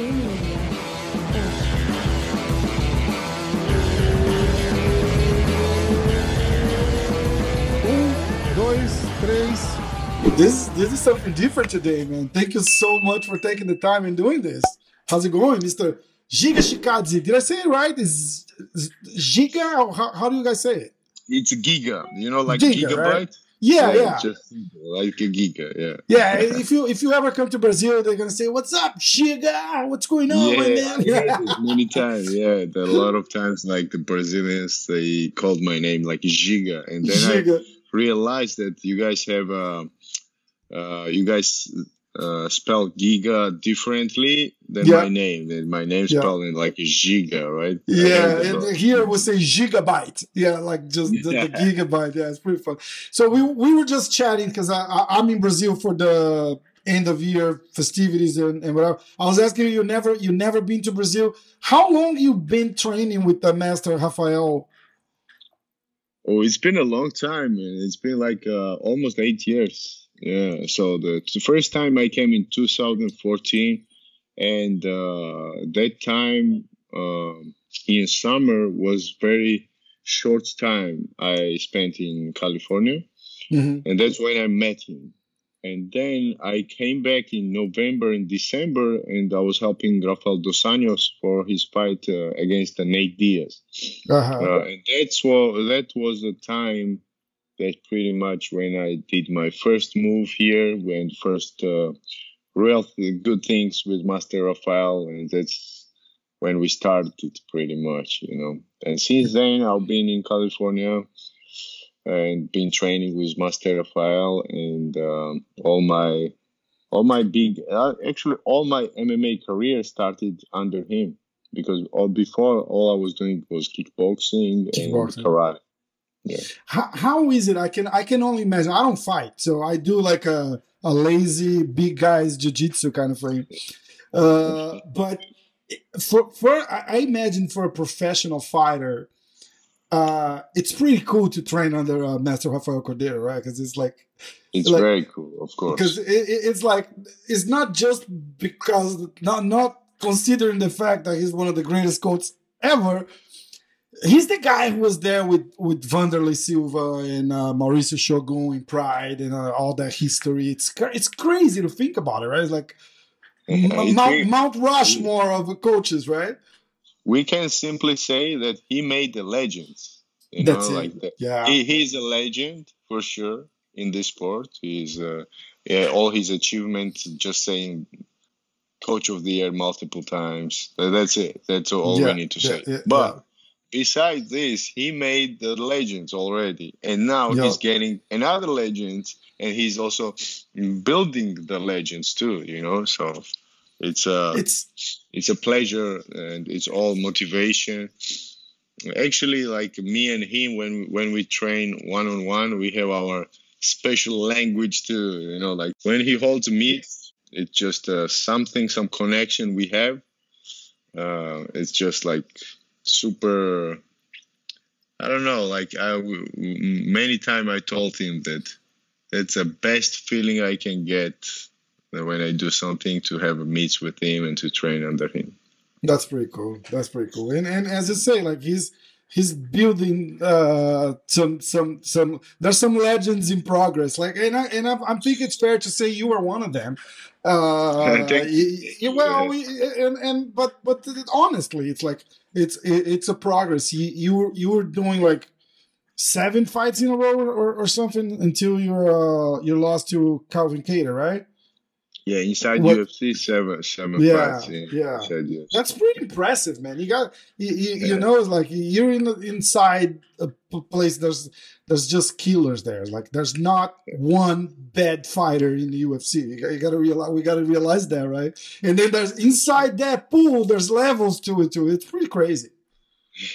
Game Media. Um, dois, três. This this is something different today, man. Thank you so much for taking the time and doing this. How's it going, Mr. Giga Chikadze? Did I say it right? Is is Giga? How, how do you guys say it? It's a giga, you know, like Giga, gigabyte. right? Yeah, yeah, Just like a giga, yeah. yeah. If you if you ever come to Brazil, they're gonna say, "What's up, Giga? What's going on, my yeah, man?" It many times. Yeah, a lot of times, like the Brazilians, they called my name like Giga, and then I realized that you guys have uh, uh, you guys uh, spell Giga differently than Yeah. my name. My name Yeah. spelled in like Giga, right? Yeah, and here we say gigabyte. Yeah, like just the, the gigabyte. Yeah, it's pretty fun. So we we were just chatting because I, I I'm in Brazil for the end of year festivities and, and whatever. I was asking you, you never you never been to Brazil. How long you been training with the master Rafael? Oh, it's been a long time, man. It's been like uh, almost eight years. Yeah. So the, the first time I came in 2014, and uh, that time um in summer was very short time I spent in California, Mhm. and that's when I met him. And then I came back in November and December, and I was helping Rafael dos Anjos for his fight uh, against uh, Nate Diaz. Uh-huh. Uh, and that's what that was the time that pretty much when I did my first move here, when first uh, real th- good things with Master Rafael, and that's when we started pretty much, you know. And since then, I've been in California and been training with Master Rafael, and um, all my all my big uh, actually all my MMA career started under him because all before all I was doing was kickboxing, Kickboxing. and karate. How, how is it? I can I can only imagine. I don't fight, so I do like a a lazy big guys jiu-jitsu kind of thing. Uh, but for for I imagine for a professional fighter, uh, it's pretty cool to train under uh, Master Rafael Cordeiro, right? Because it's like It's Like- very cool, of course. because it- it's like it's not just because not not considering the fact that he's one of the greatest coaches ever. He's the guy who was there with with Wanderlei Silva and uh, Mauricio Shogun in Pride and uh, all that history. It's it's crazy to think about it, right? It's like Mount, Mount Rushmore of coaches, right? we can simply say that he made the legends. You That's know, it. like that. Yeah, He, he's a legend for sure in this sport. He's uh, yeah, all his achievements. Just saying, coach of the year multiple times. That's it. That's all Yeah, we need to yeah, say. yeah, but. Besides this, he made the legends already, and now Yeah. he's getting another legends, and he's also building the legends too. You know, so it's a it's it's a pleasure and it's all motivation actually like me and him when when we train one on one we have our special language too you know like when he holds me it's just uh, something some connection we have uh, it's just like super i don't know like i many time i told him that it's the best feeling i can get when i do something to have a meet with him and to train under him That's pretty cool. That's pretty cool. And and as you say, like he's he's building uh some some some there's some legends in progress. Like and I and I, I think it's fair to say you are one of them. Uh, y- well, we, and and but but honestly, it's like it's it, it's a progress. You you were you were doing like seven fights in a row or, or, or something until your uh you lost to Calvin Kattar, right? Yeah, inside What- UFC seven seven Yeah, fights. Yeah, yeah. That's pretty impressive, man. You got you, you, you know, it's like you're in inside a place. There's there's just killers there. Like there's not one bad fighter in the UFC. You got, you got to realize we got to realize that, right? And then there's inside that pool. There's levels to it too. It's pretty crazy.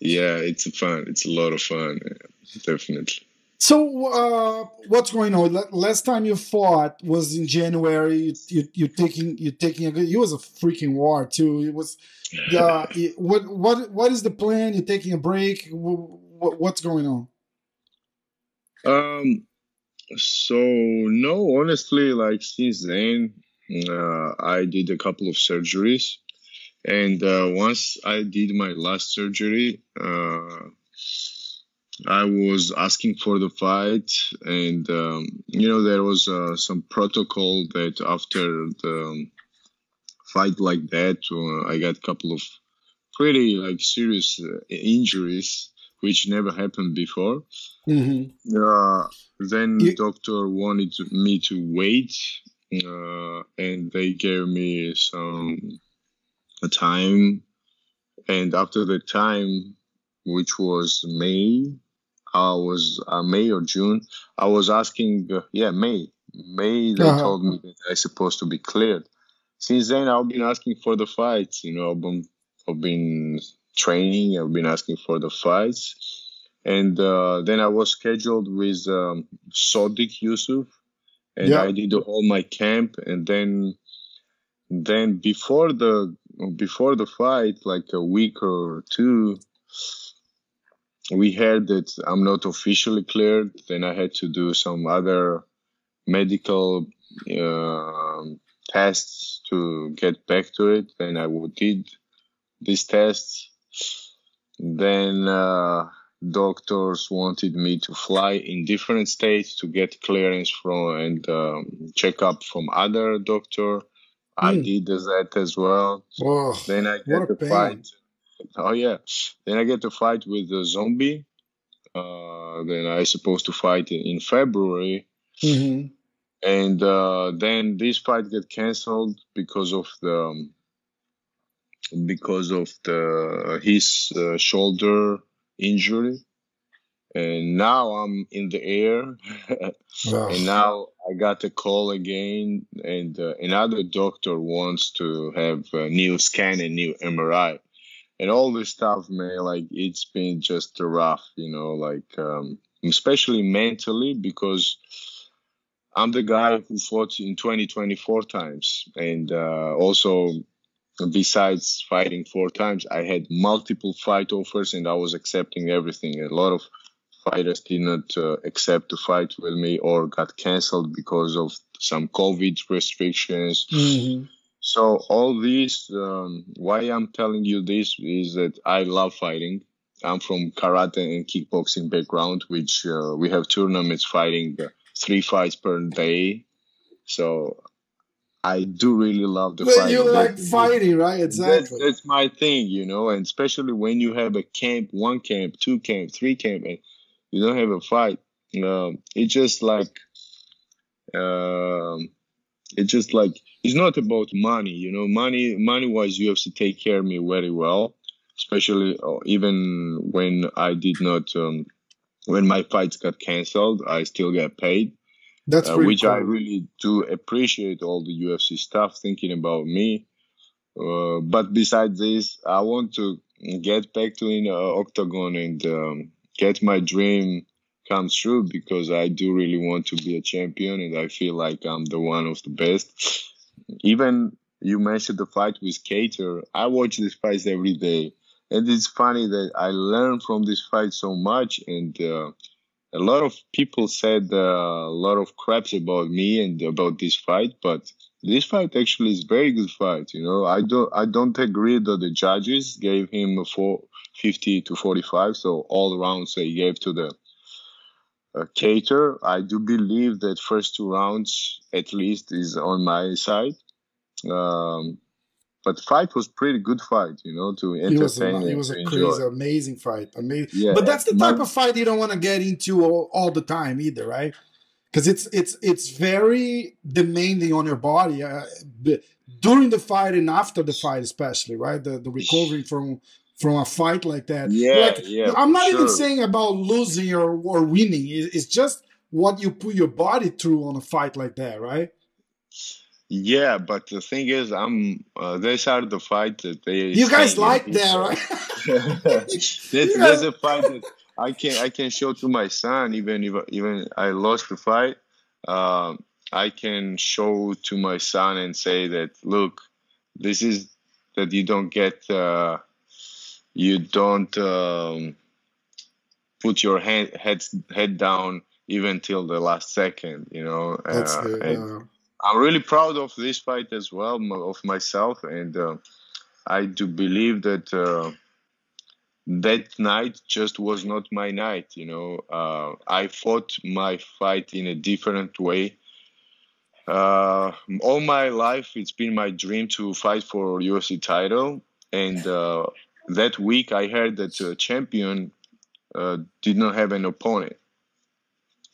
yeah, it's fun. It's a lot of fun. yeah, definitely. So uh, what's going on? Last time you fought was in January. You, you, you're taking you're taking a good. It was a freaking war too. It was. Uh, what what what is the plan? You're taking a break. What, what's going on? Um. So no, honestly, like since then, uh, I did a couple of surgeries, and uh, once I did my last surgery, uh, I was asking for the fight, and um, you know there was uh, some protocol that after the fight like that, uh, I got a couple of pretty like serious uh, injuries which never happened before. Mhm. Uh, then You- doctor wanted me to wait, uh, and they gave me some a time, and after the time, which was May, I was uh, May or June. I was asking, uh, yeah, May. May they Uh-huh. told me that I supposed to be cleared. Since then, I've been asking for the fights. You know, I've been, I've been training. I've been asking for the fights, and uh, then I was scheduled with um, Sodiq Yusuff, and Yeah. I did all my camp, and then, then before the before the fight, like a week or two, we heard that I'm not officially cleared. Then I had to do some other medical um tests to get back to it. Then I did these tests. Then uh, doctors wanted me to fly in different states to get clearance from and um, check up from other doctor. I Hmm. did that as well. Oh, Then I get a fight. Oh yeah. Then I get to fight with the zombie. Uh, then I supposed to fight in, in February, mhm. and uh, then this fight get cancelled because of the um, because of the his uh, shoulder injury. And now I'm in the air, Wow. and now I got a call again, and uh, another doctor wants to have a new scan and new MRI, and all this stuff, man. Like it's been just rough, you know, like um, especially mentally because I'm the guy who fought in 2020 four times, and uh, also besides fighting four times, I had multiple fight offers, and I was accepting everything. A lot of fighters did not uh, accept to fight with me or got canceled because of some COVID restrictions. Mhm. So all these, um, why I'm telling you this is that I love fighting. I'm from karate and kickboxing background, which uh, we have tournaments fighting uh, three fights per day. So I do really love the fighting. you like fighting, right? Exactly. that's my thing, you know, and especially when you have a camp, one camp, two camp, three camp, and you don't have a fight. Um, it's just like, um, it's just like it's not about money, you know. Money, money wise, UFC take care of me very well, especially uh, even when I did not, um, when my fights got cancelled, I still get paid That's uh, which cool. I really do appreciate all the UFC stuff thinking about me. Uh, but besides this, I want to get back to in uh, octagon and um, get my dream come true because I do really want to be a champion and I feel like I'm the one of the best. Even you mentioned the fight with Kattar. I watch these fights every day, and it's funny that I learn from this fight so much and. Uh, a lot of people said uh, a lot of craps about me and about this fight, but this fight actually is very good fight. You know, I don't I don't agree that the judges gave him a four, 50 to 45, so all rounds they gave to the Kattar. I do believe that first two rounds at least is on my side. Um, but fight was pretty good fight, you know, to It was a, entertain it was a crazy, amazing fight. Amazing. Yeah, but that's the my- type of fight you don't want to get into all, all the time either, right? Because it's it's it's very demanding on your body uh, during the fight and after the fight, especially, right? The the recovery from from a fight like that. Yeah, Like, yeah, I'm not even saying about losing or or winning. It's just what you put your body through on a fight like that, right? Yeah, but the thing is, I'm. Uh, these are the fight that they. You guys like that, pizza. right? that's, that's a fight that I can I can show to my son. Even if even I lost the fight, um, I can show to my son and say that look, this is that you don't get. Uh, you don't um, put your head head head down even till the last second. You know. That's uh, uh, I'm really proud of this fight as well of myself, and uh, I do believe that uh, that night just was not my night. You know, uh, I fought my fight in a different way. Uh, all my life, it's been my dream to fight for UFC title, and uh, that week I heard that a champion uh, did not have an opponent,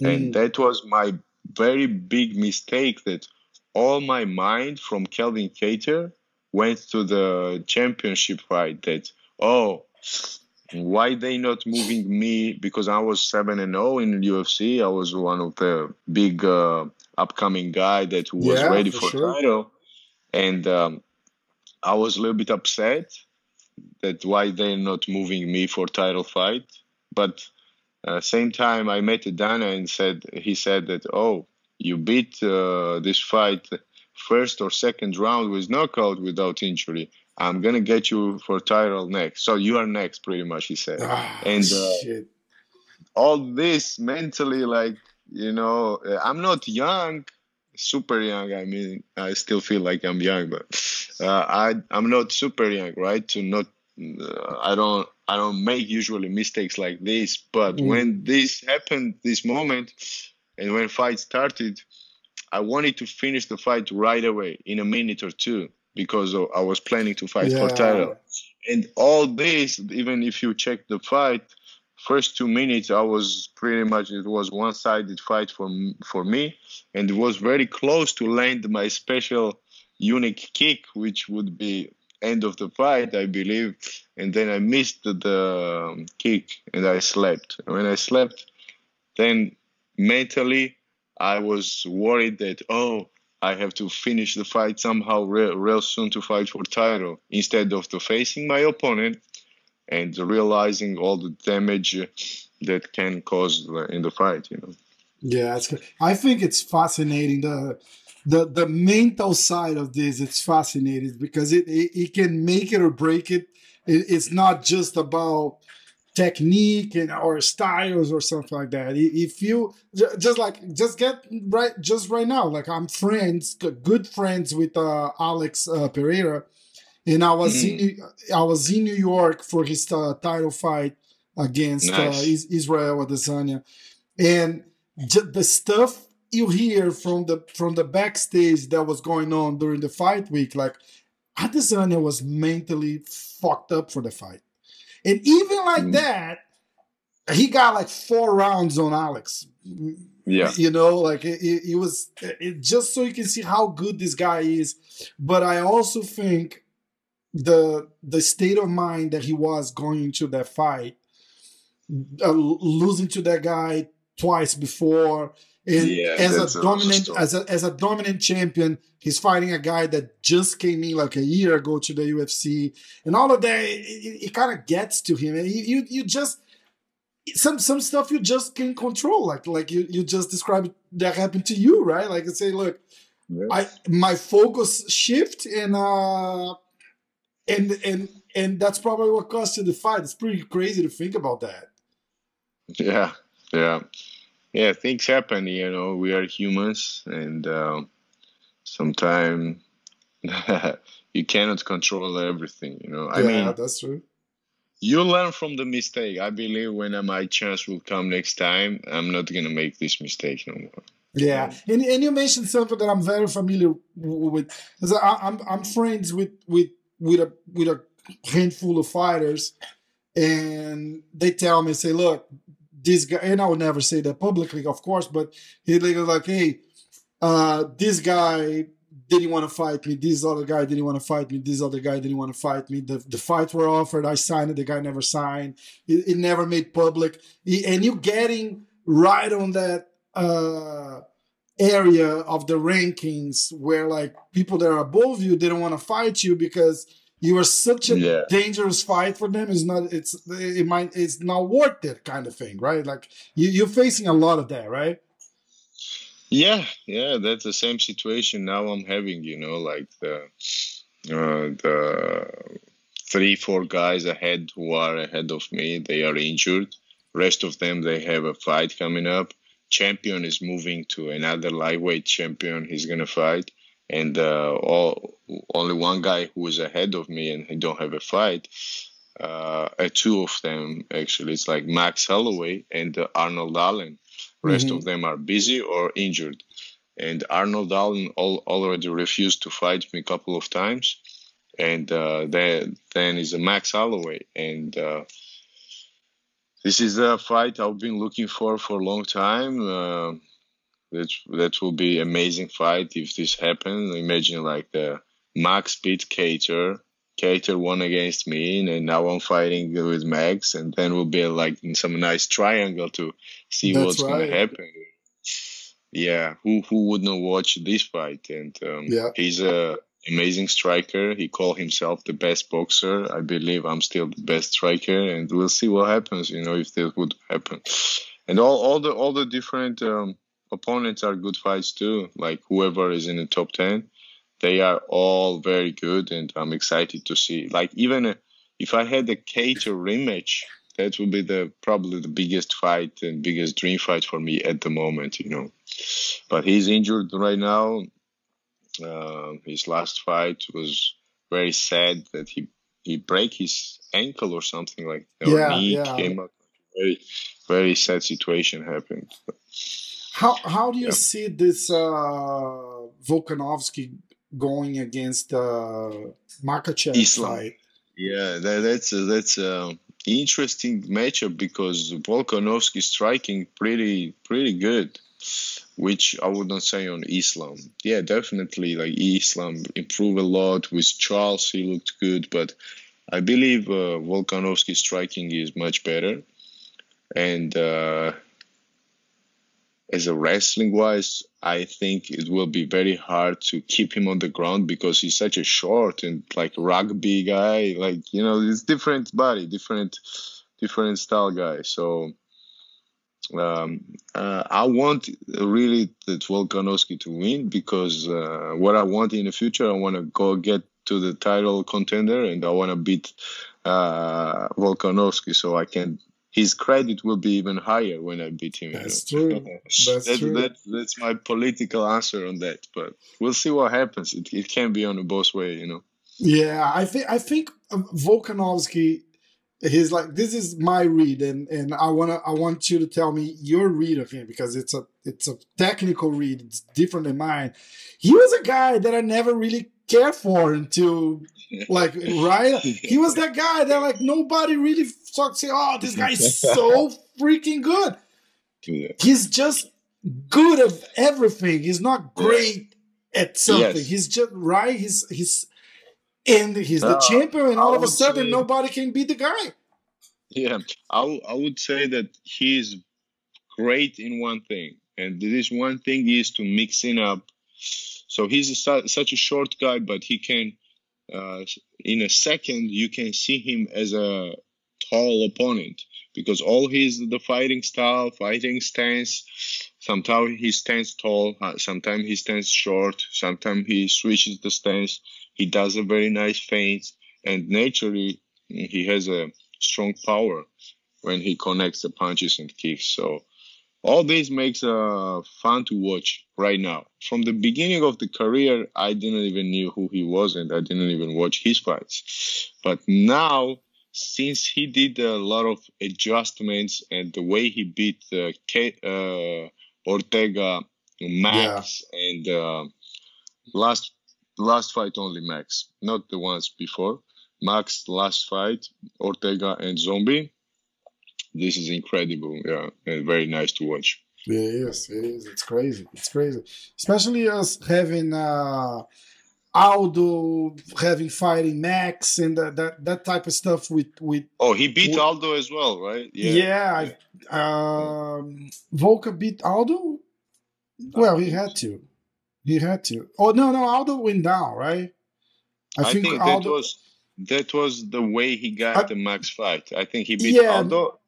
mm. and that was my very big mistake. That all my mind from Calvin Kattar went to the championship fight. That oh why they not moving me because I was seven and zero oh in the UFC. I was one of the big uh, upcoming guy that was yeah, ready for, for sure. title, and um, I was a little bit upset that why they're not moving me for title fight. But uh, same time, I met Dana and said he said that oh you beat uh, this fight first or second round with knockout without injury. I'm gonna get you for title next. So you are next, pretty much. He said, oh, and uh, all this mentally, like you know, I'm not young, super young. I mean, I still feel like I'm young, but uh, I I'm not super young, right? To not, uh, I don't I don't make usually mistakes like this. But mm. when this happened, this moment, and when fight started, I wanted to finish the fight right away in a minute or two because I was planning to fight yeah. for title. And all this, even if you check the fight, first two minutes I was pretty much it was one-sided fight for for me, and it was very close to land my special unique kick, which would be end of the fight, I believe. And then I missed the, the um, kick and I slept. When I slept, then mentally I was worried that oh I have to finish the fight somehow real, real soon to fight for title instead of to facing my opponent and realizing all the damage that can cause in the fight. You know. Yeah. I think it's fascinating the the the mental side of this. It's fascinating because it it, it can make it or break it. it. It's not just about technique and or styles or something like that if you just like just get right just right now like i'm friends good friends with uh, alex uh, pereira and i was mm. in i was in new york for his uh, title fight against uh, nice. israel adesanya and the stuff you hear from the from the backstage that was going on during the fight week like adesanya was mentally fucked up for the fight and even like mm. that, he got like four rounds on Alex. Yeah. You know, like it, it, it was it, just so you can see how good this guy is. But I also think the the state of mind that he was going into that fight, uh, losing to that guy twice before, and yeah, as a dominant as a as a dominant champion, he's fighting a guy that just came in like a year ago to the UFC, and all of that. It, it kind of gets to him, and you you just some some stuff you just can't control. Like like you you just described that happened to you, right? Like I say, look, yes. I my focus shift and uh and and and that's probably what cost you the fight. It's pretty crazy to think about that. Yeah, yeah yeah, things happen. You know, we are humans, and uh, sometimes you cannot control everything. You know, I yeah, mean, that's true. You learn from the mistake. I believe when my chance will come next time, I'm not gonna make this mistake no more. Yeah, and, and you mentioned something that I'm very familiar with. I, I'm I'm friends with with with a with a handful of fighters, and they tell me, say, look, this guy, and I would never say that publicly, of course, but he like, hey, uh, this guy didn't want to fight me. This other guy didn't want to fight me. This other guy didn't want to fight me. The, the fights were offered. I signed it. The guy never signed. It, it never made public. and you getting right on that uh, area of the rankings where like people that are above you, they don't want to fight you because – you are such a yeah. dangerous fight for them. It's not. It's it might. It's not worth it, kind of thing, right? Like you, you're facing a lot of that, right? Yeah, yeah, that's the same situation now I'm having. You know, like the uh, the three, four guys ahead who are ahead of me, they are injured. Rest of them, they have a fight coming up. Champion is moving to another lightweight champion he's gonna fight, and uh, all only one guy who is ahead of me and he don't have a fight. Uh, uh, two of them actually. It's like Max Holloway and uh, Arnold Allen. Rest Mhm. of them are busy or injured. And Arnold Allen al- already refused to fight me a couple of times. And uh, then then is a Max Holloway, and uh, this is a fight I've been looking for for a long time. Uh, that that will be amazing fight if this happens. Imagine like the Max beat Kattar, Kattar won against me, and now I'm fighting with Max, and then we'll be like in some nice triangle to see That's what's right. gonna happen. Yeah, who who wouldn't watch this fight? And um, Yeah. he's a amazing striker. He called himself the best boxer. I believe I'm still the best striker, and we'll see what happens. You know, if that would happen. And all all the all the different um, opponents are good fights too. Like whoever is in the top ten, they are all very good, and I'm excited to see. Like even uh, if I had a Kattar rematch, that would be the probably the biggest fight and biggest dream fight for me at the moment. You know, but he's injured right now. Uh, his last fight was very sad that he he break his ankle or something like that. or Yeah, knee yeah. came up. Very very sad situation happened. How how do you Yeah. see this uh, Volkanovski going against uh, Makhachev Islam. fight? Yeah, that, that's a, that's a interesting matchup because Volkanovski striking pretty pretty good, which I would not say on Islam. Yeah, definitely like Islam improved a lot with Charles. He looked good, but I believe uh, Volkanovski striking is much better, and uh, as a wrestling wise, I think it will be very hard to keep him on the ground because he's such a short and like rugby guy. Like you know, it's different body, different different style guy. So um, uh, I want really that Volkanovski to win because uh, what I want in the future, I want to go get to the title contender and I want to beat uh, Volkanovski so I can. His credit will be even higher when I beat him. you That's know. true. That's That- true. that- that's my political answer on that. But we'll see what happens. It, it can be on a both way, you know. Yeah, I think I think uh, Volkanovski. He's like this is my read, and and I wanna I want you to tell me your read of him because it's a it's a technical read. It's different than mine. He was a guy that I never really cared for until like right. He was that guy that like nobody really thought say, oh, this guy is so freaking good. He's just good at everything. He's not great at something. Yes. He's just right. He's he's and he's the Uh, champion, and all of a sudden say- nobody can beat the guy. Yeah, I, I would say that he's great in one thing, and this one thing is to mixing up. So he's a, su- such a short guy, but he can, uh, in a second, you can see him as a tall opponent because all his the fighting style, fighting stance. Sometimes he stands tall, uh, sometimes he stands short, sometimes he switches the stance. He does a very nice feint, and naturally he has a strong power when he connects the punches and kicks. So all this makes uh fun to watch right now. From the beginning of the career, I didn't even knew who he was and I didn't even watch his fights. But now, since he did a lot of adjustments and the way he beat uh, K- uh, Ortega, Max, and uh, last last fight only Max, not the ones before. Max last fight, Ortega and Zombie. This is incredible, yeah, and very nice to watch. It is. It is. It's crazy. It's crazy. Especially us having uh, Aldo having fighting Max and that that, that type of stuff with with Oh, he beat Wh- Aldo as well, right? yeah. I, um, Volka beat Aldo. Well, he had to. He had to. Oh no, no, Aldo went down, right? I, think, Aldo. that was that was the way he got I- the Max fight. I think he beat Yeah. Aldo,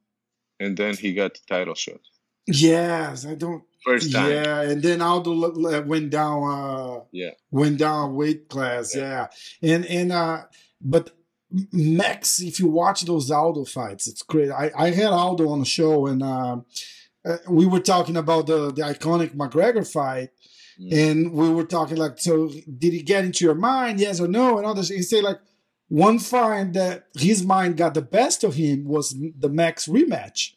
and then he got the title shot yes, I don't. first time. Yeah, and then Aldo went down. Uh, Yeah. went down weight class. Yeah. Yeah, and and uh, but Max, if you watch those Aldo fights, it's great. I I had Aldo on the show, and uh, uh, we were talking about the the iconic McGregor fight, And we were talking like, so did he get into your mind? Yes or no? And all others, he said like one fight that his mind got the best of him was the Max rematch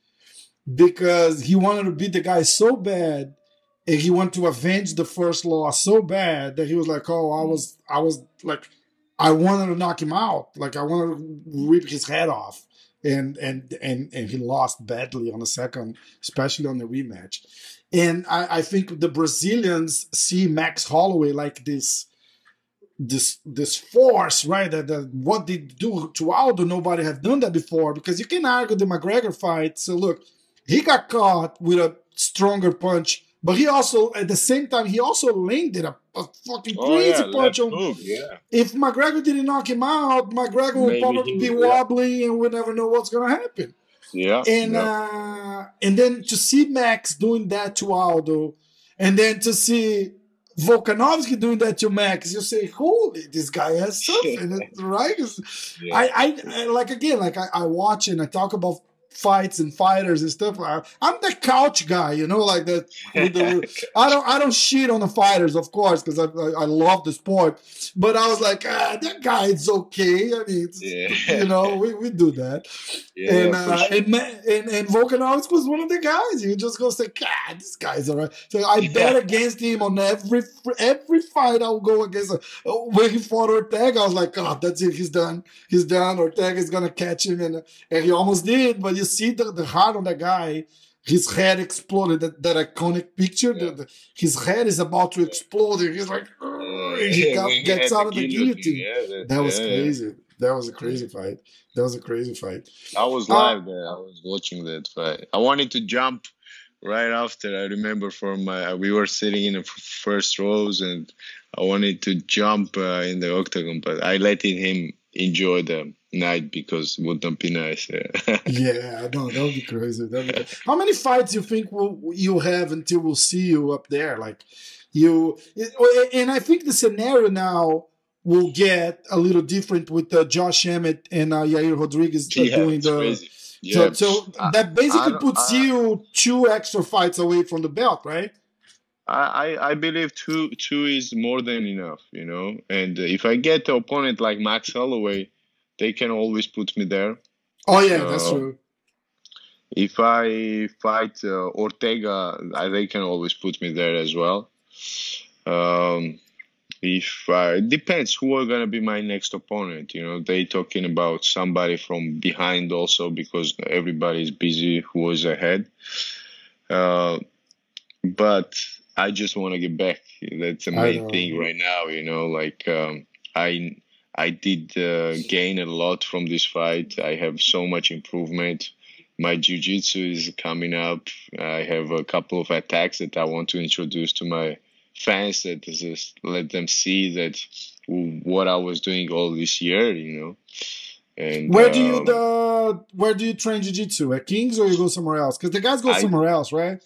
because he wanted to beat the guy so bad and he wanted to avenge the first loss so bad that he was like, oh, I was, I was like, I wanted to knock him out, like I wanted to rip his head off. And and and and he lost badly on the second, especially on the rematch. And I, I think the Brazilians see Max Holloway like this this this force, right? That, that what they do to Aldo, nobody have done that before. Because you can argue the McGregor fight. So look, he got caught with a stronger punch, but he also at the same time he also landed a, a fucking Oh, crazy yeah, punch on. yeah. If McGregor didn't knock him out, McGregor would probably be wobbly and we never know what's gonna happen. Yeah. And yeah. uh and then to see Max doing that to Aldo, and then to see Volkanovski doing that to Max, you say, "Holy, this guy has something, right?" Yeah. I, I, I like again, like I, I watch and I talk about fights and fighters and stuff. I, I'm the couch guy, you know, like that. with the- I don't, I don't shit on the fighters, of course, because I, I, I love the sport. But I was like, ah, that guy is okay. I mean, Yeah. you know, we, we do that yeah, and, uh, sure. and, and and Volkanovski was one of the guys. You just go say, God, this guy's all right. So I bet against him on every every fight. I'll go against him. When he fought Ortega, I was like, God, that's it. He's done. He's done. Ortega is gonna catch him, and and he almost did. But you see the, the heart on the guy. His head exploded. That, that iconic picture. Yeah. The, the- his head is about to explode. And he's like, and he got- gets out of the guillotine. Yeah, That was crazy. That was a crazy fight. That was a crazy fight. I was Uh, live there. I was watching that fight. I wanted to jump right after. I remember from my we were sitting in the first rows, and I wanted to jump uh, in the octagon, but I let him enjoy the night because it would not be nice. Yeah. yeah, no, that would be crazy. That'd be crazy. How many fights you think will you have until we'll see you up there? Like you, and I think the scenario now will get a little different with uh, Josh Emmett and uh, Yair Rodriguez uh, yeah, doing the. crazy. So, Yeah. so I- that basically don't- puts I- you two extra fights away from the belt, right? I, I believe two two is more than enough, you know. And if I get an opponent like Max Holloway, they can always put me there. Oh yeah, that's true. If I fight uh, Ortega, I, they can always put me there as well. Um, if I, it depends who are gonna be my next opponent. You know, they talking about somebody from behind also because everybody's busy who is ahead. Uh, but I just want to get back. That's the main thing right now. You know, like um, I I did uh, gain a lot from this fight. I have so much improvement. My jiu-jitsu is coming up. I have a couple of attacks that I want to introduce to my fans that just let them see that what I was doing all this year, you know. And Where do you um, the where do you train jiu-jitsu at Kings or you go somewhere else? Because the guys go I- somewhere else, right?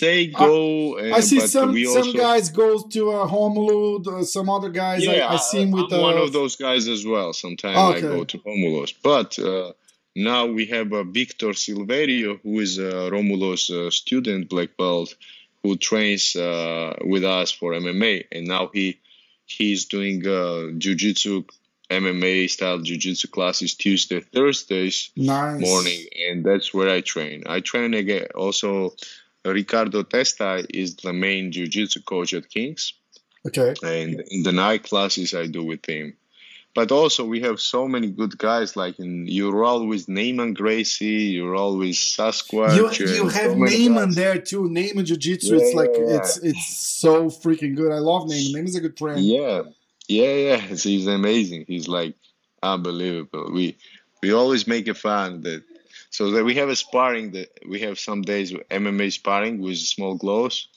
They go? I uh, see but some some also, guys go to uh, Honolulu. Uh, some other guys Yeah, I, I see him with I'm uh, one of those guys as well. Sometimes Oh, I go to Romulos, but uh, now we have uh, Victor Silverio, who is a Romulos uh, student black belt, who trains uh, with us for MMA, and now he he's doing uh, jiu-jitsu MMA style jiu-jitsu classes Tuesday, Thursdays nice morning, and that's where I train. I train again. Also, Ricardo Testa is the main jiu-jitsu coach at Kings Okay. and in the night classes I do with him. But also we have so many good guys. Like in, you're always Neiman Gracie, you're always Sasquatch. You you have so Neiman there too. Neiman Jiu Jitsu. Yeah, it's like yeah, it's it's so freaking good. I love Neiman. Neiman's a good friend. Yeah, yeah, yeah. He's amazing. He's like unbelievable. We we always make it fun that so that we have a sparring that we have some days MMA sparring with small gloves,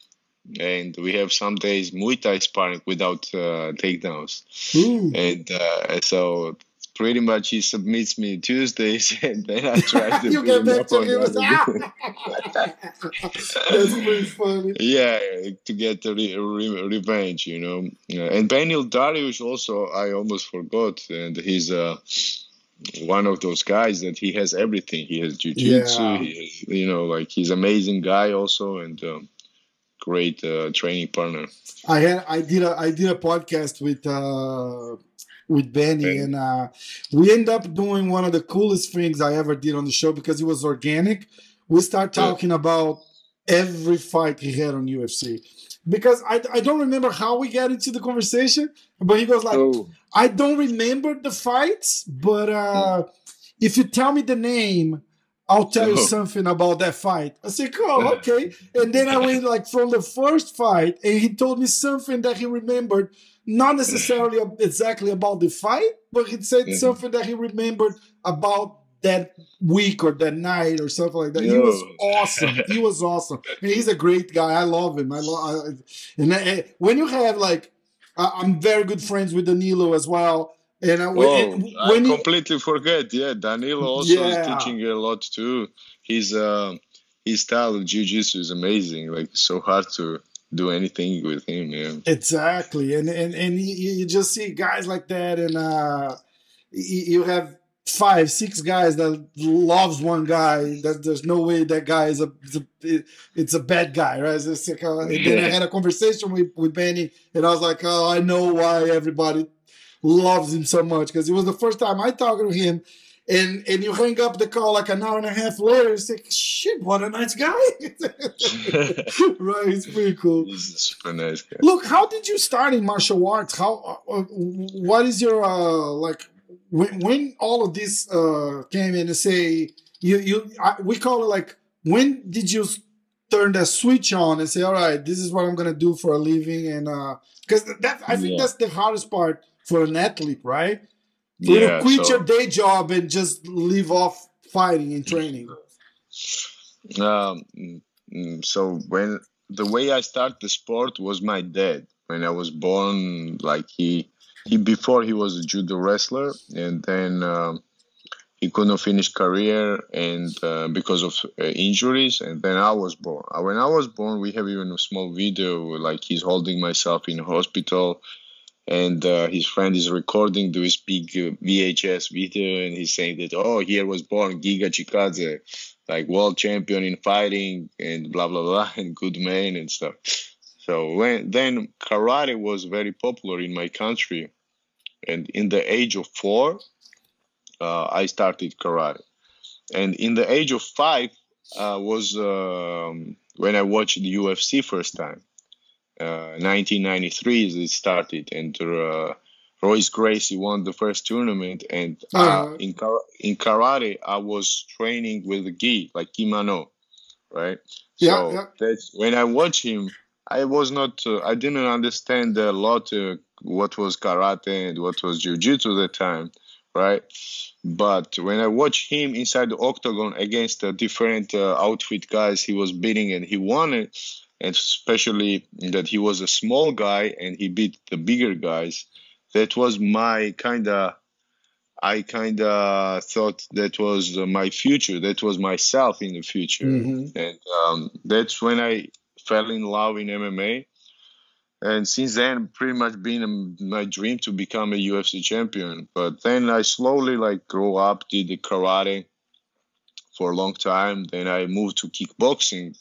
and we have some days Muay Thai sparring without uh, takedowns. Ooh. and uh, so pretty much he submits me Tuesdays, and then I try to you get back to him. the other day. That's pretty funny. yeah, to get the re- re- revenge, you know. Yeah, and Beneil Dariush also, I almost forgot, and he's uh, one of those guys that he has everything. He has jujitsu. Yeah. He has, you know, like he's amazing guy also, and um, great uh, training partner. I had I did a I did a podcast with uh with Benny Benny. and uh we end up doing one of the coolest things I ever did on the show because it was organic. We start Yeah. talking about every fight he had on UFC. Because I, I don't remember how we got into the conversation, but he goes like, Oh, I don't remember the fights, but uh, if you tell me the name, I'll tell you Oh. something about that fight. I said, oh, okay. And then I went like from the first fight, and he told me something that he remembered, not necessarily exactly about the fight, but he said Mhm. something that he remembered about that week or that night or something like that. He was awesome. He was awesome. And he's a great guy. I love him. I love. And uh, when you have like, I- I'm very good friends with Danilo as well. And uh, when, oh, I you, completely forget. Yeah, Danilo also Yeah. is teaching a lot too. His uh, his style of jiu-jitsu is amazing. Like so hard to do anything with him. Yeah. exactly, and and and you, you just see guys like that, and uh, you have five, six guys that loves one guy. That there's no way that guy is a, is a it's a bad guy, right? It's like, uh, and then I had a conversation with with Benny, and I was like, oh, I know why everybody loves him so much because it was the first time I talked to him. And, and you hang up the call like an hour and a half later. It's like, shit, what a nice guy. right, it's pretty cool. He's super nice guy. Look, how did you start in martial arts? How? Uh, what is your uh, like? When, when all of this uh, came in and say you you I, we call it like when did you turn that switch on and say all right this is what I'm gonna do for a living and because that I think Yeah. that's the hardest part for an athlete right for you to quit so- your day job and just leave off fighting and training Um, mm, so when the way I started the sport was my dad. When I was born, like he, he before he was a judo wrestler, and then um, he couldn't finish career and uh, because of uh, injuries. And then I was born. Uh, When I was born, we have even a small video like he's holding myself in hospital. And uh, his friend is recording this big uh, VHS video, and he's saying that, oh, here was born Giga Chikadze like world champion in fighting and blah blah blah and good man and stuff. So when then karate was very popular in my country, and in the age of four, uh, I started karate, and in the age of five uh, was um, when I watched the UFC first time. Uh, 1993 is it started, and uh, Royce Gracie won the first tournament, and uh, Uh-huh. in kara- in karate I was training with the gi, like kimono, right? Yeah, so yeah. that's when I watch him. I was not. Uh, I didn't understand a lot uh, what was karate and what was jujitsu at the time, right? But when I watch him inside the octagon against the different uh, outfit guys, he was beating and he won it, and especially that he was a small guy and he beat the bigger guys. That was my kind of. I kind of thought that was my future. That was myself in the future Mhm. and um, that's when I fell in love in MMA. And since then, pretty much been my dream to become a UFC champion. But then I slowly like grow up, did the karate for a long time. Then I moved to kickboxing.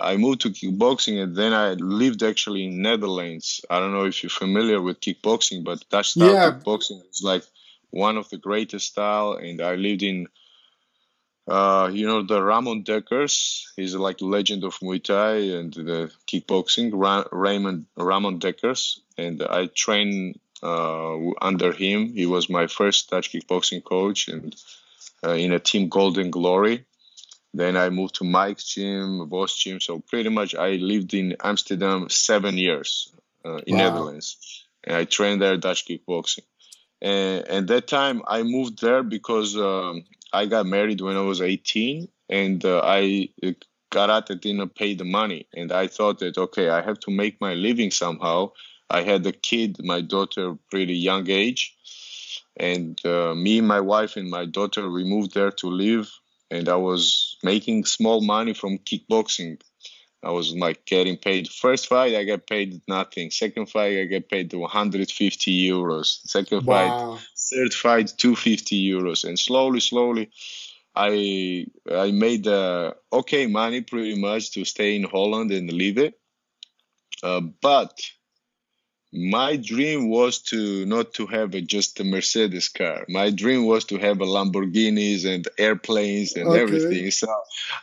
I moved to kickboxing, and then I lived actually in Netherlands. I don't know if you're familiar with kickboxing, but Dutch style Yeah. kickboxing is like one of the greatest style. And I lived in uh, you know the Ramon Dekkers. He's like legend of Muay Thai and the kickboxing. Ra- Raymond Ramon Dekkers, and I trained uh, under him. He was my first Dutch kickboxing coach, and uh, in a team Golden Glory. Then I moved to Mike's gym, Boss gym. So pretty much I lived in Amsterdam seven years uh, in Wow. Netherlands, and I trained there Dutch kickboxing. And at that time, I moved there because um, I got married when I was 18, and uh, I karate didn't pay the money, and I thought that okay, I have to make my living somehow. I had a kid, my daughter, pretty young age, and uh, me, my wife, and my daughter, we moved there to live, and I was making small money from kickboxing. I was like getting paid. First fight, I got paid nothing. Second fight, I got paid 150 euros. Second fight, third fight, 250 euros. And slowly, slowly, I I made uh, okay money pretty much to stay in Holland and live it. Uh, but my dream was to not to have a, just a Mercedes car. My dream was to have a Lamborghinis and airplanes and Okay. everything. So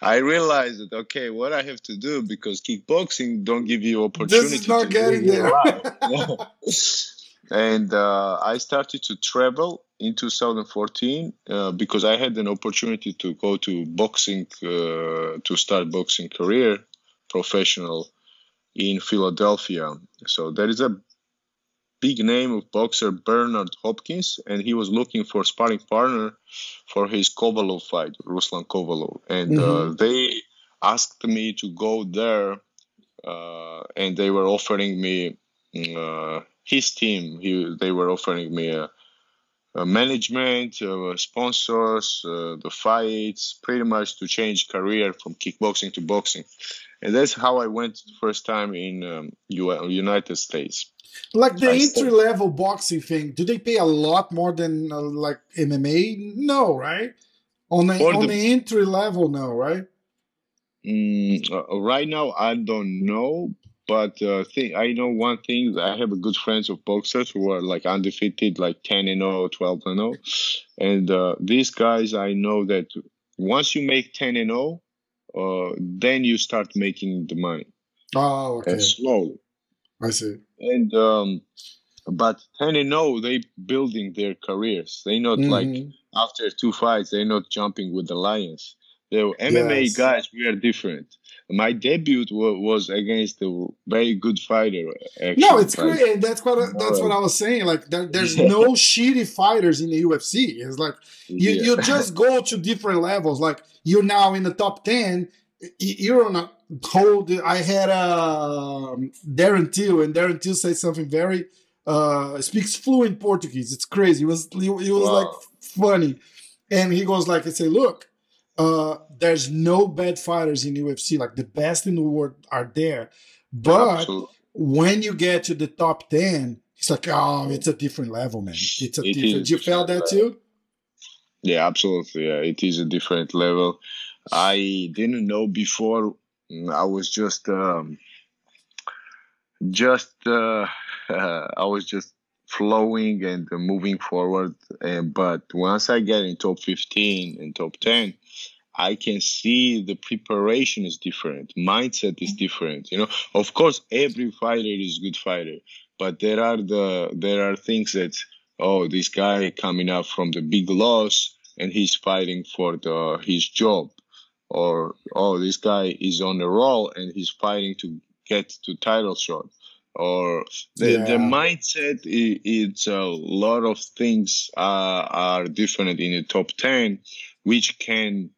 I realized that okay, what I have to do because kickboxing don't give you opportunity. This is not to getting there. and uh, I started to travel in 2014 uh, because I had an opportunity to go to boxing uh, to start boxing career professional in Philadelphia. So there is a big name of boxer Bernard Hopkins, and he was looking for sparring partner for his Kovalev fight, Ruslan Kovalev, and uh, they asked me to go there, uh, and they were offering me uh, his team. He, they were offering me a, a management, uh, sponsors, uh, the fights, pretty much to change career from kickboxing to boxing, and that's how I went first time in um, U- United States. Like the I still- entry level boxing thing, do they pay a lot more than uh, like MMA? No, right? On the on the- the entry level, no, right? Mm, uh, right now, I don't know, but uh, thing I know one thing. I have a good friends of boxers who are like undefeated, like ten and 0, 12 and 0, and uh, these guys I know that once you make ten and 0, uh, then you start making the money Oh, okay. slowly. I see. And um, but ten and 0, they building their careers. They not like Mhm. after two fights, they're not jumping with the lions. The MMA Yes. guys, we are different. My debut wa- was against a very good fighter. Actually. No, it's Like, great, and that's what I, that's what I was saying. Like, there, there's no shitty fighters in the UFC. It's like you yeah. you just go to different levels. Like you're now in the top ten. You're on a hold. I had uh, Darren Till, and Darren Till said something very uh, speaks fluent Portuguese. It's crazy. It was it was Wow. like funny, and he goes like, "I say, look, uh, there's no bad fighters in UFC. Like the best in the world are there, but." Absolutely. when you get to the top 10, it's like, oh, it's a different level, man. It's a It different. You felt that too? Yeah, absolutely. Yeah, it is a different level. I didn't know before. Mm, I was just, um, just, uh, I was just flowing and uh, moving forward. And but once I get in top fifteen and top ten, I can see the preparation is different, mindset is different. You know, of course, every fighter is good fighter, but there are the there are things that oh, this guy coming up from the big loss and he's fighting for the his job, or oh, this guy is on the roll and he's fighting to get to title shot, or the, the mindset i- it's a lot of things are, are different in the top 10 which can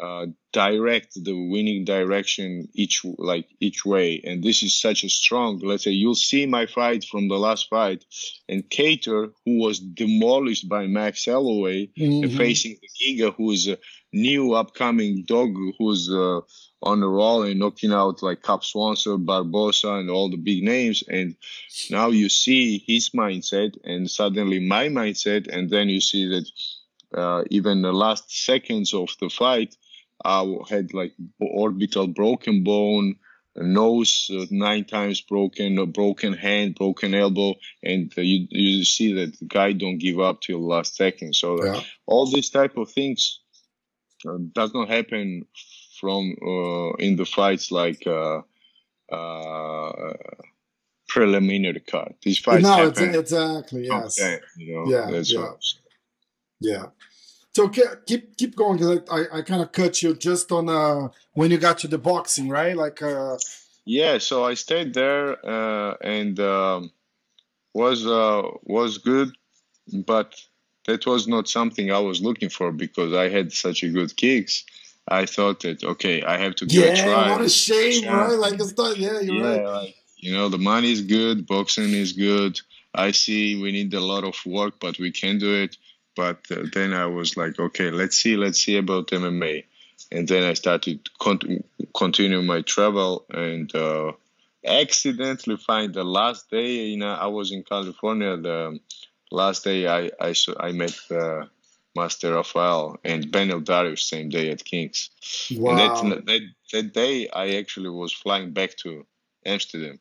uh, direct the winning direction each like each way and this is such a strong let's say you'll see my fight from the last fight and Kattar who was demolished by Max Holloway Mhm. facing the Giga who is a new upcoming dog who's uh, on the roll and knocking out like Cub Swanson, Barboza and all the big names and now you see his mindset and suddenly my mindset and then you see that uh, even the last seconds of the fight I had like orbital broken bone nose uh, nine times broken a broken hand broken elbow and uh, you, you see that the guy don't give up till last second so Yeah. all these type of things uh, does not happen from uh, in the fights like uh, uh, preliminary card. These fights No, it's, exactly. Yes. Okay, you know, Yeah, that's yeah. Yeah. So keep keep going because I, I, kind of cut you just on uh when you got to the boxing, right? Like uh Yeah, so I stayed there uh, and um, was uh, was good, but that was not something I was looking for because I had such a good kicks. I thought that okay, I have to give a yeah, try. what a shame, Yeah. right? Like it's not. Yeah, you're yeah, right. like, you know, the money is good, boxing is good. I see we need a lot of work, but we can do it. But uh, then I was like, okay, let's see, let's see about MMA. and then I started con- continue my travel and uh, accidentally find the last day. You know, I was in California. The last day I I, saw I met uh, Master Rafael and Beneil Dariush same day at Kings. Wow. And that, that that day I actually was flying back to Amsterdam.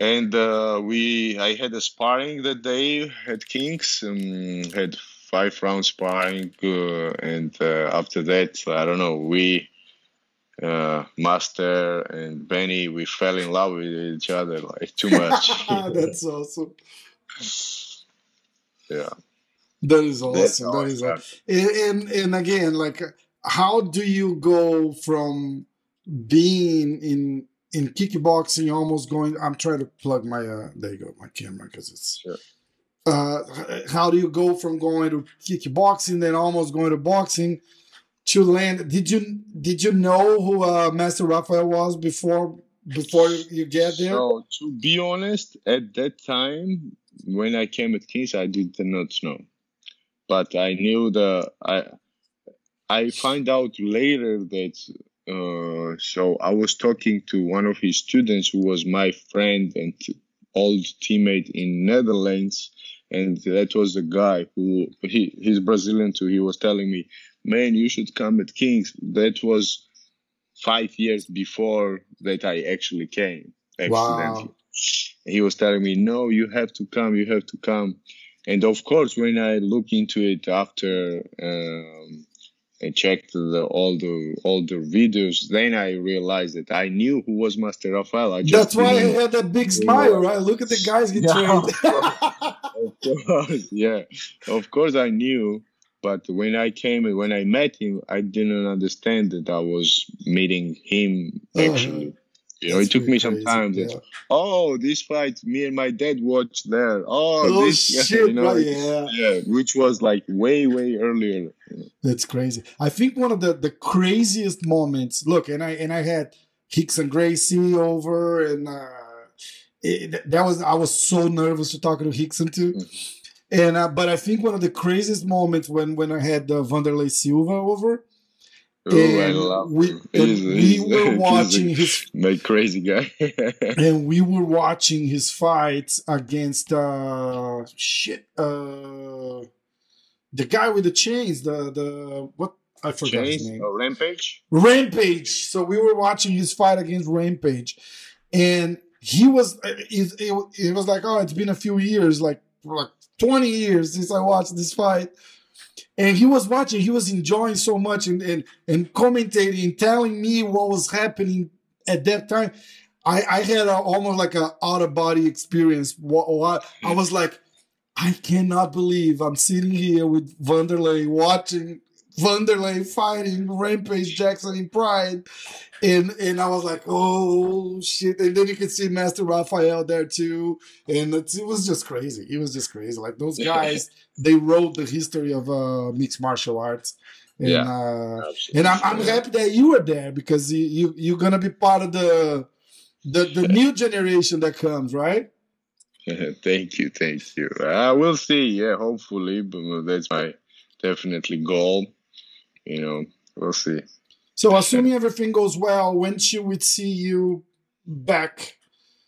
And uh, we, I had a sparring that day at Kings. Um, had five rounds sparring, uh, and uh, after that, I don't know. We, uh, Master and Benny, we fell in love with each other like too much. That's awesome. yeah. That is awesome. That is awesome. and and again, like, how do you go from being in in kickboxing, almost going? I'm trying to plug my. uh There you go, my camera, because it's. Sure. Uh, how do you go from going to kickboxing, then almost going to boxing, to land? Did you did you know who uh, Master Rafael was before before you get there? So to be honest, at that time when I came at Kings, I did not know, but I knew the I. I find out later that uh, so I was talking to one of his students who was my friend and old teammate in Netherlands, and that was the guy who he he's Brazilian too. He was telling me, "Man, you should come at Kings." That was five years before that I actually came accidentally. Wow. He was telling me, "No, you have to come. You have to come." And of course, when I look into it after um, I checked the, all the all the videos, then I realized that I knew who was Master Rafael. I just That's why I didn't- had that big smile, right? Look at the guys he Yeah. trained. of course, yeah, of course I knew. But when I came and when I met him, I didn't understand that I was meeting him uh-huh. actually. You know. That's it took me some time. That, yeah. oh, this fight, me and my dad watched there. Oh, Oh this, shit! you know, right, yeah, yeah, which was like way, way earlier. that's crazy. I think one of the the craziest moments. Look, and I and I had Rickson Gracie over, and uh, it, that was I was so nervous to talk to Rickson too. And uh, but I think one of the craziest moments when when I had uh, Wanderlei Silva over, and love we and we were watching his my crazy guy. and we were watching his fights against uh shit uh the guy with the chains the the what? I forgot his name. Oh, Rampage. Rampage. So we were watching his fight against Rampage. And he was it, it, it was like oh it's been a few years like like 20 years since I watched this fight and he was watching he was enjoying so much and and, and commentating telling me what was happening at that time I, I had a, almost like an out of body experience. What, what I was like, I cannot believe I'm sitting here with Wanderlei watching Wanderlei fighting Rampage Jackson in Pride, and and I was like, oh shit! And then you could see Master Rafael there too, and it's, it was just crazy. It was just crazy. Like those guys, they wrote the history of uh, mixed martial arts. And, Yeah. uh, and I'm, I'm happy that you were there because you, you you're gonna be part of the the the new generation that comes, right? thank you, thank you. Uh, we'll see. Yeah, hopefully, but that's my definitely goal. You know, we'll see. So assuming everything goes well, when should would see you back?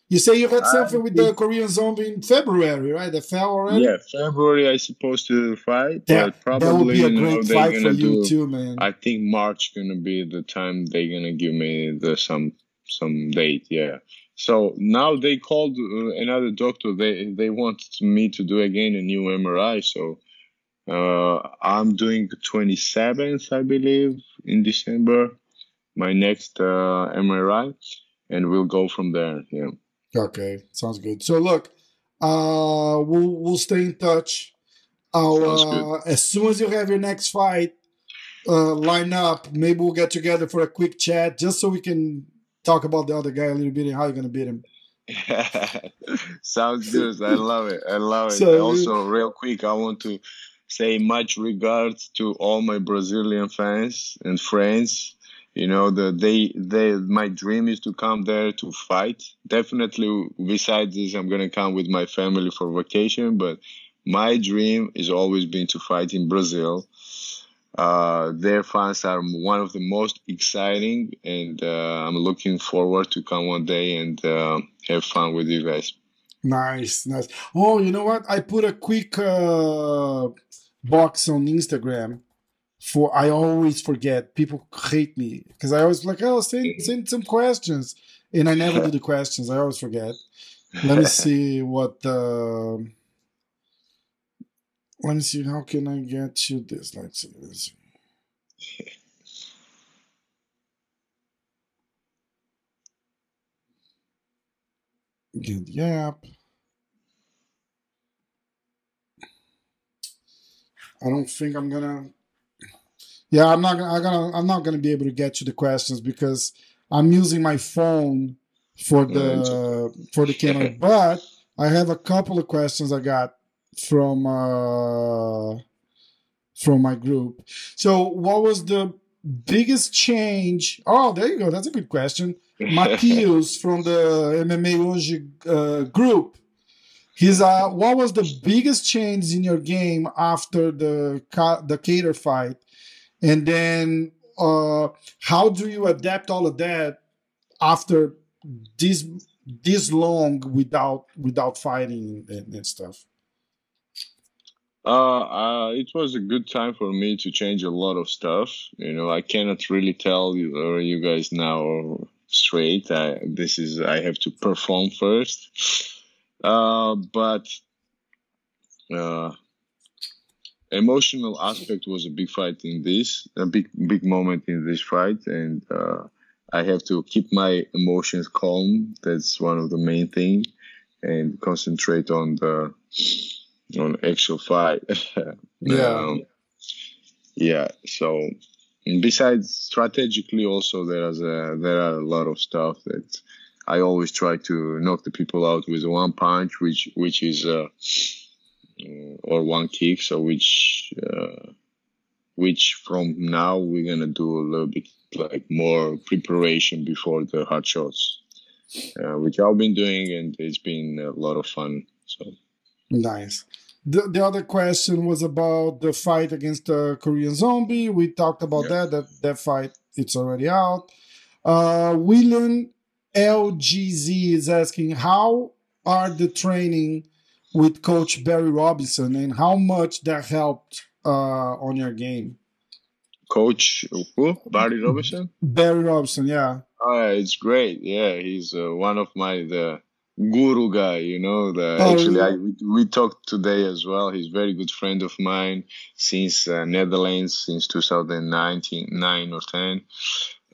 You say you had I something with the Korean zombie in February, right? That fell already. Yeah, February I supposed to fight, that, but that would be a you know, great fight for you do. too, man. I think March gonna be the time they're gonna give me the some some date. Yeah. So now they called uh, another doctor. They they want me to do again a new MRI. So uh, I'm doing 27th, I believe, in December. My next uh, MRI, and we'll go from there. Yeah. Okay, sounds good. So look, uh, we'll we'll stay in touch. I'll uh, as soon as you have your next fight uh, line up, maybe we'll get together for a quick chat just so we can talk about the other guy a little bit and how you're gonna beat him. Sounds good. I love it. I love it. So- also, real quick, I want to say much regards to all my Brazilian fans and friends. You know, the they they my dream is to come there to fight. Definitely, besides this, I'm gonna come with my family for vacation. But my dream is always been to fight in Brazil. uh, their fans are one of the most exciting, and uh, I'm looking forward to come one day and uh, have fun with you guys. Nice, nice. Oh, you know what? I put a quick uh, box on Instagram for. I always forget. People hate me because I always like, oh, send send some questions, and I never do the questions. I always forget. Let me see what. Uh, let me see. How can I get you this? Let's see. Let's see. Get the app. I don't think I'm gonna. Yeah, I'm not gonna. I'm gonna. I'm not gonna be able to get you the questions because I'm using my phone for the for the camera. But I have a couple of questions I got from uh, from my group. So, what was the biggest change? Oh, there you go. That's a good question. Matheus from the MMA Hoje uh, group. He's uh, what was the biggest change in your game after the the Kattar fight, and then uh, how do you adapt all of that after this this long without without fighting and, and stuff? Uh, uh, it was a good time for me to change a lot of stuff. You know, I cannot really tell you, or you guys now straight. I, this is I have to perform first. Uh, but uh, emotional aspect was a big fight in this, a big big moment in this fight, and uh, I have to keep my emotions calm. That's one of the main thing, and concentrate on the on actual fight. yeah. Um, yeah. So besides strategically, also there is a, there are a lot of stuff that I always try to knock the people out with one punch, which which is uh, or one kick. So which uh, which from now we're gonna do a little bit like more preparation before the hard shots, uh, which I've been doing, and it's been a lot of fun. So nice. The, the other question was about the fight against the Korean Zombie. We talked about that. That that fight it's already out. Uh, William LGZ is asking how are the training with Coach Barry Robinson and how much that helped uh, on your game. Coach who? Barry Robinson. Barry Robinson, yeah. Oh, it's great. Yeah, he's uh, one of my the guru guy. You know, the Oh, actually yeah. I we, we talked today as well. He's a very good friend of mine since uh, Netherlands since 2019 nine or ten,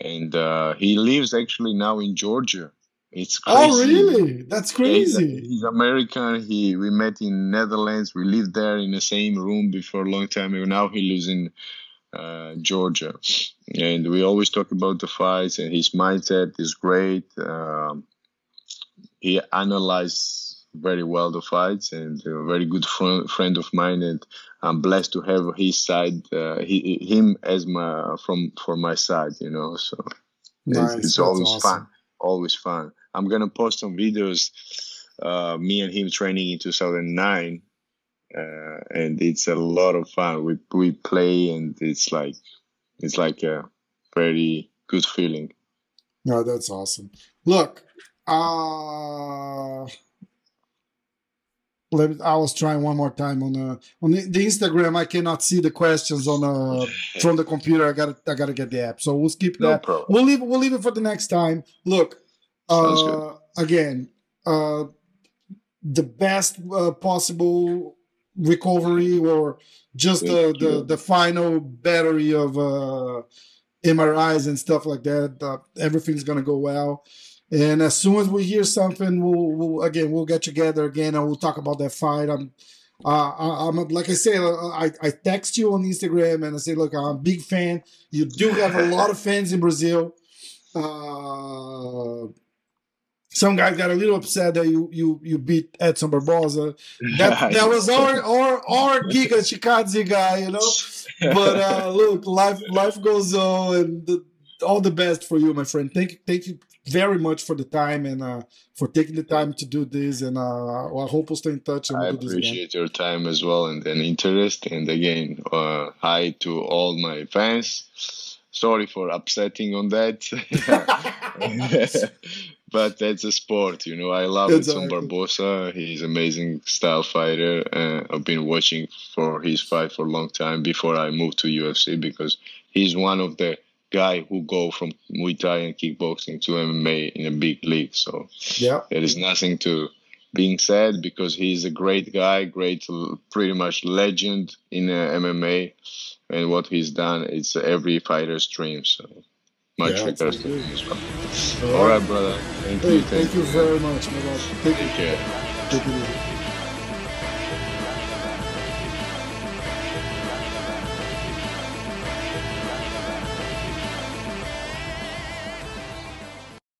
and uh, he lives actually now in Georgia. It's crazy. Oh, really? That's Yeah, he's, crazy. he's American. He we met in Netherlands. We lived there in the same room before a long time ago. Now he lives in uh, Georgia, and we always talk about the fights. And his mindset is great. Um, he analyzed very well the fights, and a very good friend friend of mine. And I'm blessed to have his side, uh, he, him as my from for my side. You know, so it's, Nice. it's That's always awesome. fun. Always fun. I'm gonna post some videos, uh, me and him training in 2009, uh, and it's a lot of fun. We we play, and it's like it's like a very good feeling. No, that's awesome. Look, uh I was trying one more time on uh, on the, Instagram. I cannot see the questions on uh from the computer. I got to I got to get the app. So we'll skip that. problem. We'll leave we'll leave it for the next time. Look, uh, again, uh, the best uh, possible recovery or just the, the the final battery of uh, MRIs and stuff like that. Uh, everything's gonna go well. And as soon as we hear something, we'll, we'll again we'll get together again and we'll talk about that fight. I'm uh, I'm like I say, uh, I, I text you on Instagram and I say, look, I'm a big fan. You do have a lot of fans in Brazil. Uh, some guys got a little upset that you you you beat Edson Barboza. That that was our our our Giga Chikadze guy, you know. But uh, look, life life goes on, and the, all the best for you, my friend. Thank you, thank you very much for the time and uh, for taking the time to do this. And uh, I hope we'll stay in touch. And I do this again. appreciate your time as well and an interest. And again, uh, hi to all my fans. Sorry for upsetting on that. but that's a sport, you know. I love Edson Exactly. Barboza. He's amazing style fighter. Uh, I've been watching for his fight for a long time before I moved to UFC because he's one of the guy who go from Muay Thai and kickboxing to MMA in a big league. So Yeah. there is nothing to being said because he's a great guy, great, pretty much legend in uh, MMA, and what he's done it's every fighter's dream. So much Yeah, regards to him as well. All right. brother. Thank Hey, you. thank you very much, my love. Take Take it, care. take easy.